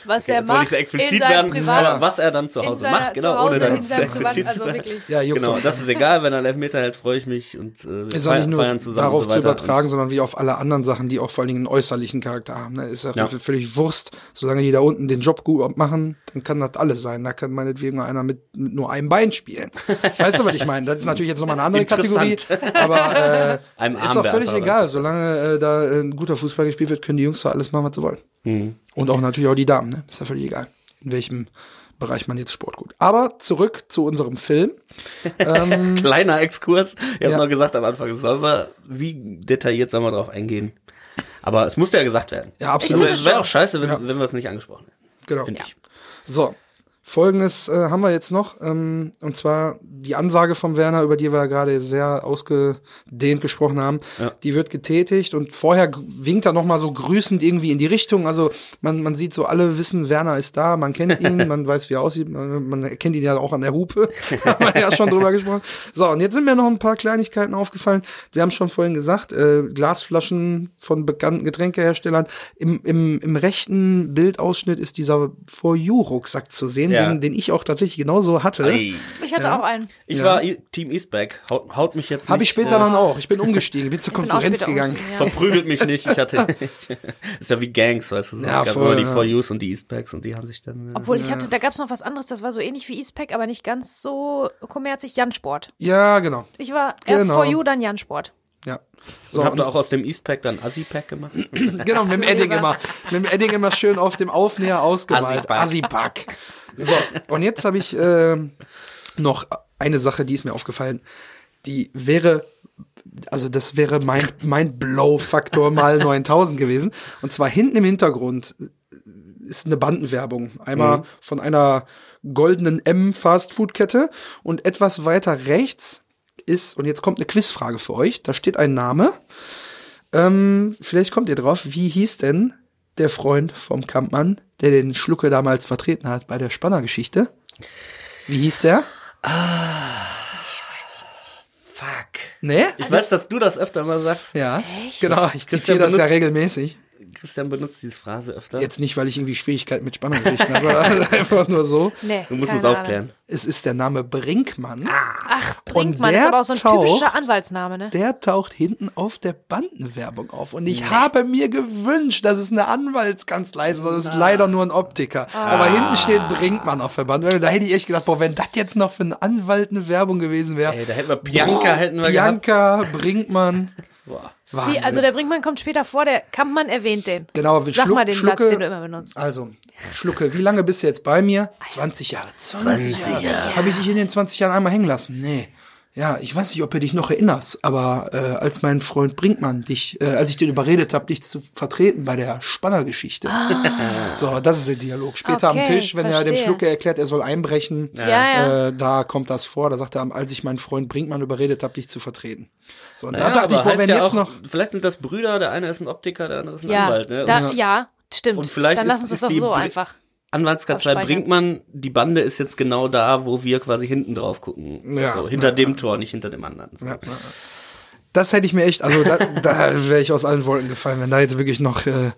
Was er Jetzt wollte macht ich sehr explizit werden, Privat- aber was er dann zu Hause seiner- macht, genau, zu Hause, ohne dann zu Privat, explizit zu also werden. wirklich. Ja, Genau, das ist egal, wenn er einen Elfmeter hält, freue ich mich und äh, wir ist auch nicht feiern, nur feiern zusammen darauf so zu übertragen, und, sondern wie auf alle anderen Sachen, die auch vor allen Dingen einen äußerlichen Charakter haben. Ne? Ist ja, Ja. völlig Wurst. Solange die da unten den Job gut machen, dann kann das alles sein. Da kann meinetwegen einer mit, mit nur einem Bein spielen. weißt du, was ich meine? Das ist natürlich jetzt nochmal eine andere Kategorie. Aber äh, Einem ist doch völlig egal. Solange äh, da äh, ein guter Fußball gespielt wird, können die Jungs doch alles machen, was sie wollen. Mhm. Und auch natürlich auch die Damen. Ne? Ist ja völlig egal, in welchem Bereich man jetzt Sport gut. Aber zurück zu unserem Film. Kleiner Exkurs. Ich habe Ja. noch gesagt am Anfang, sollen wir, wie detailliert sollen wir drauf eingehen? Aber es musste ja gesagt werden. Ja, absolut. Also, es wäre auch scheiße, wenn, Ja. wenn wir es nicht angesprochen hätten. Genau. Finde ich. So, folgendes äh, haben wir jetzt noch, ähm, und zwar die Ansage vom Werner, über die wir gerade sehr ausgedehnt gesprochen haben, Ja. die wird getätigt und vorher winkt er noch mal so grüßend irgendwie in die Richtung, also man, man sieht so, alle wissen, Werner ist da, man kennt ihn, man weiß, wie er aussieht, man, man erkennt ihn ja auch an der Hupe, haben wir ja schon drüber gesprochen. So, und jetzt sind mir noch ein paar Kleinigkeiten aufgefallen, wir haben schon vorhin gesagt, äh, Glasflaschen von bekannten Getränkeherstellern, im, im, im rechten Bildausschnitt ist dieser For You-Rucksack zu sehen, Ja. Den, den ich auch tatsächlich genauso hatte. Ich hatte auch einen. Ich Ja. war Team Eastback. Haut, haut mich jetzt nicht. Habe ich später äh, dann auch. Ich bin umgestiegen, bin zur Konkurrenz gegangen. ja. Verprügelt mich nicht. Ich hatte. ist ja wie Gangs, weißt du. So. Ja, es gab voll, immer die ja. For Yous und die Eastbacks und die haben sich dann. Äh, Obwohl ich hatte, da gab es noch was anderes, das war so ähnlich wie Eastpack, aber nicht ganz so kommerzig. Jansport. Ja, genau. Ich war erst Genau. For You, dann Jansport. Ja. so, So, habt ihr und, auch aus dem Eastpack dann Assi-Pack gemacht? genau, mit dem Edding immer. Mit dem Edding immer schön auf dem Aufnäher ausgemalt. Assi-Pack. So, und jetzt habe ich ähm, noch eine Sache, die ist mir aufgefallen. Die wäre, also das wäre mein, mein Blow-Faktor mal 9000 gewesen. Und zwar hinten im Hintergrund ist eine Bandenwerbung. Einmal von einer goldenen M-Fast-Food-Kette und etwas weiter rechts ist, und jetzt kommt eine Quizfrage für euch, da steht ein Name. Ähm, vielleicht kommt ihr drauf, wie hieß denn der Freund vom Kampmann, der den Schlucke damals vertreten hat bei der Spannergeschichte? Wie hieß der? Fuck. Nee? Ich weiß, dass du das öfter mal sagst. Ja, genau, ich zitiere das ja regelmäßig. Christian benutzt diese Phrase öfter. Jetzt nicht, weil ich irgendwie Schwierigkeiten mit Spannergeschichten habe, sondern einfach nur so. Nee. Du musst uns Ahnung. aufklären. Es ist der Name Brinkmann. Ach, Und Brinkmann ist aber auch so ein taucht- typischer Anwaltsname, ne? Der taucht hinten auf der Bandenwerbung auf. Und ich habe mir gewünscht, dass es eine Anwaltskanzlei ist. aber Es ist leider nur ein Optiker. Aber hinten steht Brinkmann auf der Bandenwerbung. Da hätte ich echt gedacht, boah, wenn das jetzt noch für einen Anwalt eine Werbung gewesen wäre. Ey, da hätten wir Bianca hätten wir gehabt. Bianca, Brinkmann. Boah. Wahnsinn. Wie, also der Brinkmann kommt später vor, der Kampmann erwähnt den. genau, wir Sag Schluck- mal den Schlucke, Satz, den du immer benutzt. Also, Schlucke, wie lange bist du jetzt bei mir? 20 Jahre. 20, 20 Jahre. Habe ich dich in den 20 Jahren einmal hängen lassen? Nee. Ja, ich weiß nicht, ob du dich noch erinnerst, aber äh, als mein Freund Brinkmann dich, äh, als ich den überredet habe, dich zu vertreten bei der Spannergeschichte. So, das ist der Dialog. Später am Ah. Okay, Tisch, wenn er dem verstehe. Schlucke erklärt, er soll einbrechen, Ja, ja. Äh, da kommt das vor. Da sagt er, als ich meinen Freund Brinkmann überredet habe, dich zu vertreten. So, und Ja, da dachte ich, aber boah, wenn ja jetzt auch, noch vielleicht sind das Brüder, der eine ist ein Optiker, der andere ist ein ja, Anwalt, ne? da, ja, stimmt. Und vielleicht Dann lass ist- uns das doch die so Bri- einfach. Anwaltskanzlei Abspeichern. Brinkmann, die Bande ist jetzt genau da, wo wir quasi hinten drauf gucken. Ja. so, hinter dem Tor, nicht hinter dem anderen. So. Das hätte ich mir echt, also da, da wäre ich aus allen Wolken gefallen, wenn da jetzt wirklich noch äh,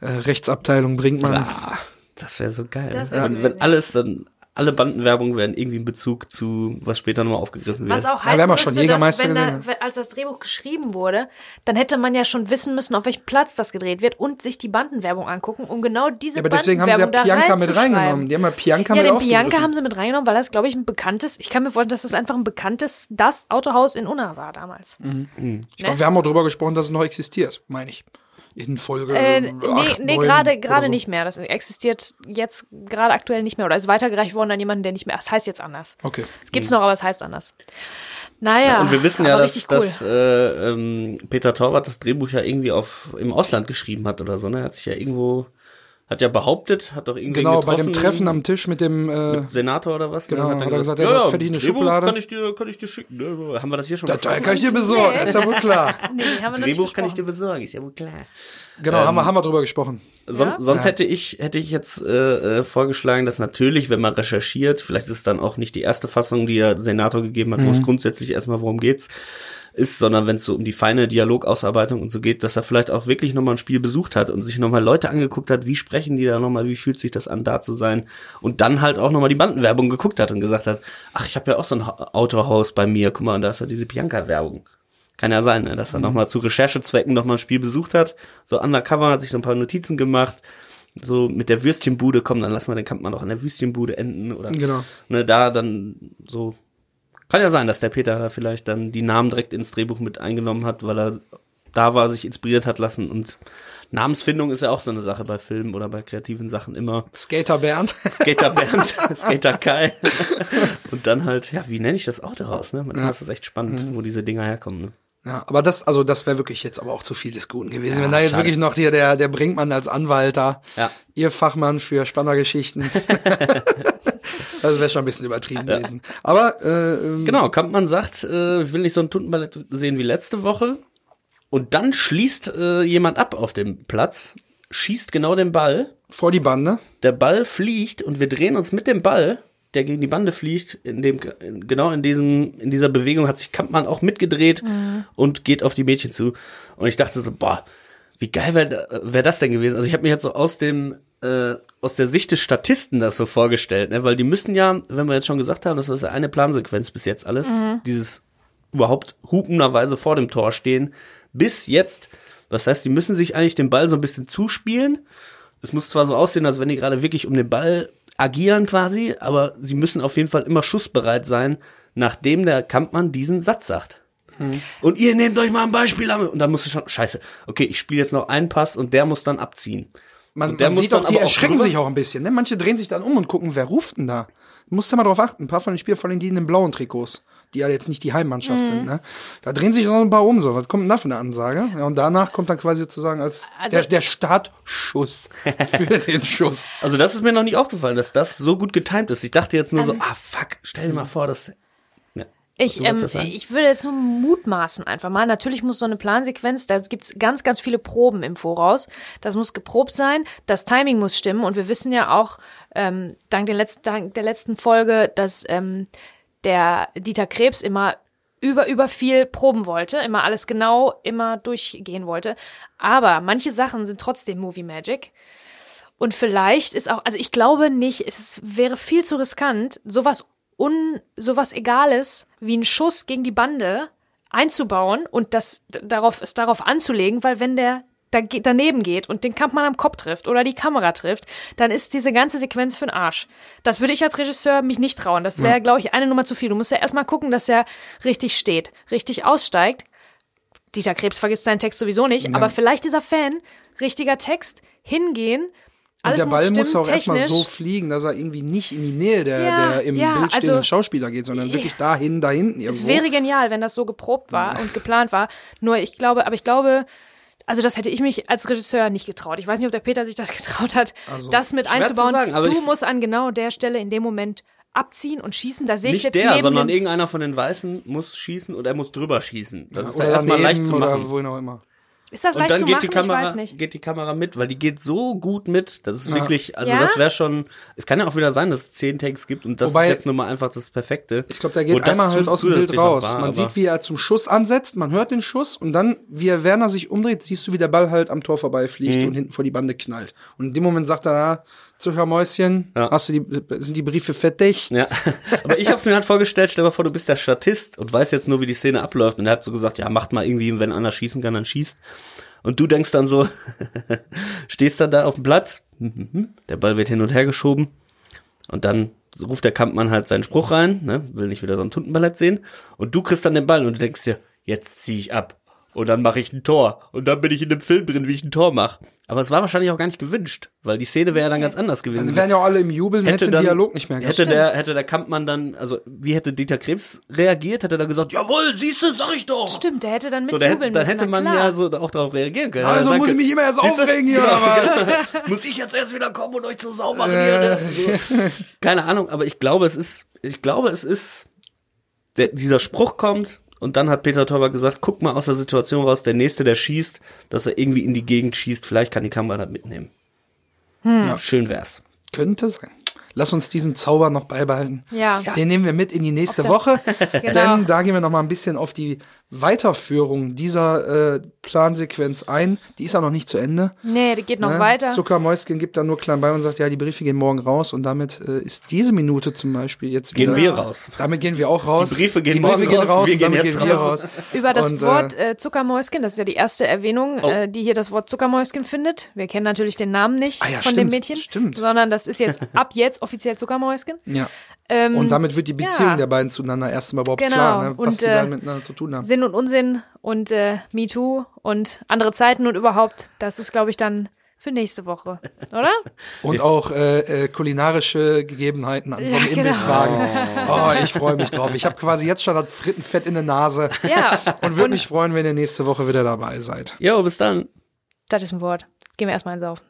äh, Rechtsabteilung bringt man. Ah, das wäre so geil. Das wär's wenn, gewesen, wenn alles dann alle Bandenwerbung werden irgendwie in Bezug zu was später nochmal aufgegriffen wird. Was auch wir heißt, haben ja schon müsste, dass Jägermeister wenn da, gesehen, als das Drehbuch geschrieben wurde, dann hätte man ja schon wissen müssen, auf welchem Platz das gedreht wird und sich die Bandenwerbung angucken, um genau diese Ja, aber deswegen haben sie ja Bianca mit reingenommen. Die haben ja Bianca Ja, mit den Bianca aufgegriffen. haben sie mit reingenommen, weil das, glaube ich, ein bekanntes, ich kann mir vorstellen, dass das einfach ein bekanntes, das Autohaus in Unna war damals. Ich glaube, wir haben auch drüber gesprochen, dass es noch existiert, meine ich. In Folge Äh, nee, nee gerade gerade so. nicht mehr. Das existiert jetzt gerade aktuell nicht mehr oder ist weitergereicht worden an jemanden, der nicht mehr. Es heißt jetzt anders. Okay. Es gibt's noch, aber es heißt anders. Naja. und wir wissen ja, dass, richtig cool. dass äh, ähm, Peter Torwart das Drehbuch ja irgendwie auf im Ausland geschrieben hat oder so. Ne, er hat sich ja irgendwo, hat ja behauptet, hat doch irgendwie Genau, getroffen, bei dem Treffen am Tisch mit dem äh, Senator oder was? Genau, ne, hat er gesagt, er hat verdient eine Drehbuch Schublade. Kann ich dir, kann ich dir schicken? Ne? Haben wir das hier schon Datei besprochen? kann ich dir besorgen, ist ja wohl klar. nee, haben wir Drehbuch nicht kann ich dir besorgen, ist ja wohl klar. Genau, haben, wir, haben wir drüber gesprochen. Son Ja? Sonst Ja. hätte ich hätte ich jetzt äh, äh, vorgeschlagen, dass natürlich, wenn man recherchiert, vielleicht ist es dann auch nicht die erste Fassung, die der Senator gegeben hat, wo es grundsätzlich erstmal worum geht's ist, sondern wenn es so um die feine Dialogausarbeitung und so geht, dass er vielleicht auch wirklich nochmal ein Spiel besucht hat und sich nochmal Leute angeguckt hat, wie sprechen die da nochmal, wie fühlt sich das an, da zu sein und dann halt auch nochmal die Bandenwerbung geguckt hat und gesagt hat, ach, ich habe ja auch so ein Ha- Autohaus bei mir, guck mal, und da ist ja diese Bianca-Werbung. Kann ja sein, ne, dass er nochmal zu Recherchezwecken nochmal ein Spiel besucht hat, so undercover, hat sich so ein paar Notizen gemacht, so mit der Würstchenbude, komm, dann lassen wir den Kampfmann noch an der Würstchenbude enden oder Genau. ne, da dann so. Kann ja sein, dass der Peter da vielleicht dann die Namen direkt ins Drehbuch mit eingenommen hat, weil er da war, sich inspiriert hat lassen und Namensfindung ist ja auch so eine Sache bei Filmen oder bei kreativen Sachen immer. Skater Bernd. Skater Bernd, Skater Kai. Und dann halt, ja, wie nenne ich das Autohaus, ne? Man, Das ist echt spannend, wo diese Dinger herkommen, ne? Ja, aber das, also das wäre wirklich jetzt aber auch zu viel des Guten gewesen. Ja, Wenn da jetzt schade. wirklich noch hier der, der Brinkmann als Anwalt da, Ja. ihr Fachmann für Spannergeschichten. das wäre schon ein bisschen übertrieben gewesen. Aber äh, ähm, Genau, Kampmann sagt, äh, ich will nicht so ein Tuntenballett sehen wie letzte Woche. Und dann schließt äh, jemand ab auf dem Platz, schießt genau den Ball. vor die Bande. Der Ball fliegt und wir drehen uns mit dem Ball, der gegen die Bande fliegt. In dem, genau in diesem, in dieser Bewegung hat sich Kampmann auch mitgedreht und geht auf die Mädchen zu. Und ich dachte so, boah, wie geil wäre wär das denn gewesen? Also ich habe mir jetzt so aus dem äh, aus der Sicht des Statisten das so vorgestellt, ne? weil die müssen ja, wenn wir jetzt schon gesagt haben, das ist ja eine Plansequenz bis jetzt alles, dieses überhaupt hupenderweise vor dem Tor stehen, bis jetzt. Das heißt, die müssen sich eigentlich den Ball so ein bisschen zuspielen. Es muss zwar so aussehen, als wenn die gerade wirklich um den Ball agieren quasi, aber sie müssen auf jeden Fall immer schussbereit sein, nachdem der Kampfmann diesen Satz sagt. Und ihr nehmt euch mal ein Beispiel an. Und dann musst du schon, scheiße, okay, ich spiele jetzt noch einen Pass und der muss dann abziehen. Man, man muss sieht auch, dann die auch erschrecken drüber- sich auch ein bisschen. Ne? Manche drehen sich dann um und gucken, wer ruft denn da? Du musst ja mal drauf achten. Ein paar von den Spielern, vor allem die in den blauen Trikots, die ja jetzt nicht die Heimmannschaft Mhm. sind. Ne? Da drehen sich noch ein paar um. So, was kommt denn da für eine Ansage? Ja, und danach kommt dann quasi sozusagen als Also- der, der Startschuss für den Schuss. Also das ist mir noch nicht aufgefallen, dass das so gut getimt ist. Ich dachte jetzt nur so, ah fuck, stell dir mal vor, dass. Ich, ähm, ich würde jetzt nur mutmaßen einfach mal. Natürlich muss so eine Plansequenz, da gibt's ganz, ganz viele Proben im Voraus. Das muss geprobt sein, das Timing muss stimmen und wir wissen ja auch, ähm, dank, den letzten, dank der letzten Folge, dass ähm, der Dieter Krebs immer über, über viel proben wollte, immer alles genau, immer durchgehen wollte. Aber manche Sachen sind trotzdem Movie Magic. Und vielleicht ist auch, also ich glaube nicht, es wäre viel zu riskant, sowas un, sowas Egales wie ein Schuss gegen die Bande einzubauen und das darauf es darauf anzulegen, weil wenn der da, daneben geht und den Kampfmann am Kopf trifft oder die Kamera trifft, dann ist diese ganze Sequenz für den Arsch. Das würde ich als Regisseur mich nicht trauen. Das wäre, glaube ich, eine Nummer zu viel. Du musst ja erstmal gucken, dass er richtig steht, richtig aussteigt. Dieter Krebs vergisst seinen Text sowieso nicht, aber vielleicht dieser Fan, richtiger Text, hingehen, Und alles der Ball muss, muss stimmen, auch erstmal so fliegen, dass er irgendwie nicht in die Nähe der, Ja, der im ja, Bild stehenden also- Schauspieler geht, sondern wirklich dahin, da hinten irgendwo. Es wäre genial, wenn das so geprobt war und geplant war. Nur ich glaube, aber ich glaube, also das hätte ich mich als Regisseur nicht getraut. Ich weiß nicht, ob der Peter sich das getraut hat, Also, das mit einzubauen. sagen, aber du musst an genau der Stelle in dem Moment abziehen und schießen. Da sehe ich Nicht jetzt der, neben sondern irgendeiner von den Weißen muss schießen und er muss drüber schießen. Das ist ja oder erstmal leicht zu oder machen. wohin auch immer. Ist das Und dann zu geht machen? die Kamera, geht die Kamera mit, weil die geht so gut mit. Das ist wirklich, also Ja? das wäre schon, es kann ja auch wieder sein, dass es zehn Takes gibt und das Wobei- ist jetzt nur mal einfach das Perfekte. Ich glaube, der Wo geht einmal halt aus dem Bild raus. war, man sieht, wie er zum Schuss ansetzt, man hört den Schuss und dann, wie er Werner sich umdreht, siehst du, wie der Ball halt am Tor vorbeifliegt Mhm. und hinten vor die Bande knallt. Und in dem Moment sagt er, Zuckermäuschen, Ja. hast du die, sind die Briefe fertig? Ja, aber ich habe es mir halt vorgestellt, stell dir mal vor, du bist der Statist und weißt jetzt nur, wie die Szene abläuft und er hat so gesagt, ja, macht mal irgendwie, wenn einer schießen kann, dann schießt. Und du denkst dann so, stehst dann da auf dem Platz, der Ball wird hin und her geschoben und dann ruft der Kampfmann halt seinen Spruch rein, ne, will nicht wieder so ein Tuntenballett sehen und du kriegst dann den Ball und du denkst dir, jetzt zieh ich ab und dann mache ich ein Tor und dann bin ich in dem Film drin, wie ich ein Tor mache. Aber es war wahrscheinlich auch gar nicht gewünscht, weil die Szene wäre ja dann ganz anders gewesen. Dann wären ja auch alle im Jubeln, hätte den Dialog nicht mehr gehabt. Hätte der, hätte der Kampfmann dann, also wie hätte Dieter Krebs reagiert? Hätte er dann gesagt, jawohl, siehst du, sag ich doch. Stimmt, der hätte dann So, da, mitjubeln da müssen. hätte man klar. ja so auch darauf reagieren können. Also muss ich mich immer erst aufregen hier, Genau, aber. Muss ich jetzt erst wieder kommen und euch zu sauber machen hier? So. Keine Ahnung, aber ich glaube, es ist, ich glaube, es ist, der, dieser Spruch kommt und dann hat Peter Torwart gesagt, guck mal aus der Situation raus, der Nächste, der schießt, dass er irgendwie in die Gegend schießt, vielleicht kann die Kamera das mitnehmen. Ja, schön wär's. Könnte sein. Lass uns diesen Zauber noch beibehalten. Ja. Den nehmen wir mit in die nächste das- Woche. Genau. Denn da gehen wir noch mal ein bisschen auf die Weiterführung dieser äh, Plansequenz ein. Die ist auch noch nicht zu Ende. Nee, der geht noch Ne? weiter. Zuckermäuschen gibt dann nur klein bei und sagt, ja, die Briefe gehen morgen raus und damit äh, ist diese Minute zum Beispiel jetzt Gehen wieder. wir raus. Damit gehen wir auch raus. Die Briefe gehen die Briefe morgen gehen raus, raus wir gehen jetzt gehen raus. raus. Über das Und, Wort äh, Zuckermäuschen, das ist ja die erste Erwähnung, Oh. äh, die hier das Wort Zuckermäuschen findet. Wir kennen natürlich den Namen nicht Ah ja, von stimmt, dem Mädchen, stimmt. sondern das ist jetzt ab jetzt offiziell Zuckermäuschen. Ja. Ähm, Und damit wird die Beziehung ja. der beiden zueinander erstmal überhaupt Genau. klar, ne, was Und, die äh, beiden miteinander zu tun haben. Sinn und Unsinn und äh, MeToo und andere Zeiten und überhaupt, das ist, glaube ich, dann für nächste Woche, oder? Und auch äh, äh, kulinarische Gegebenheiten an so einem Ja, genau. Imbisswagen. Oh, ich freue mich drauf. Ich habe quasi jetzt schon das Frittenfett in der Nase Ja, und würde mich freuen, wenn ihr nächste Woche wieder dabei seid. Jo, bis dann. das ist ein Wort. Gehen wir erstmal ins Saufen.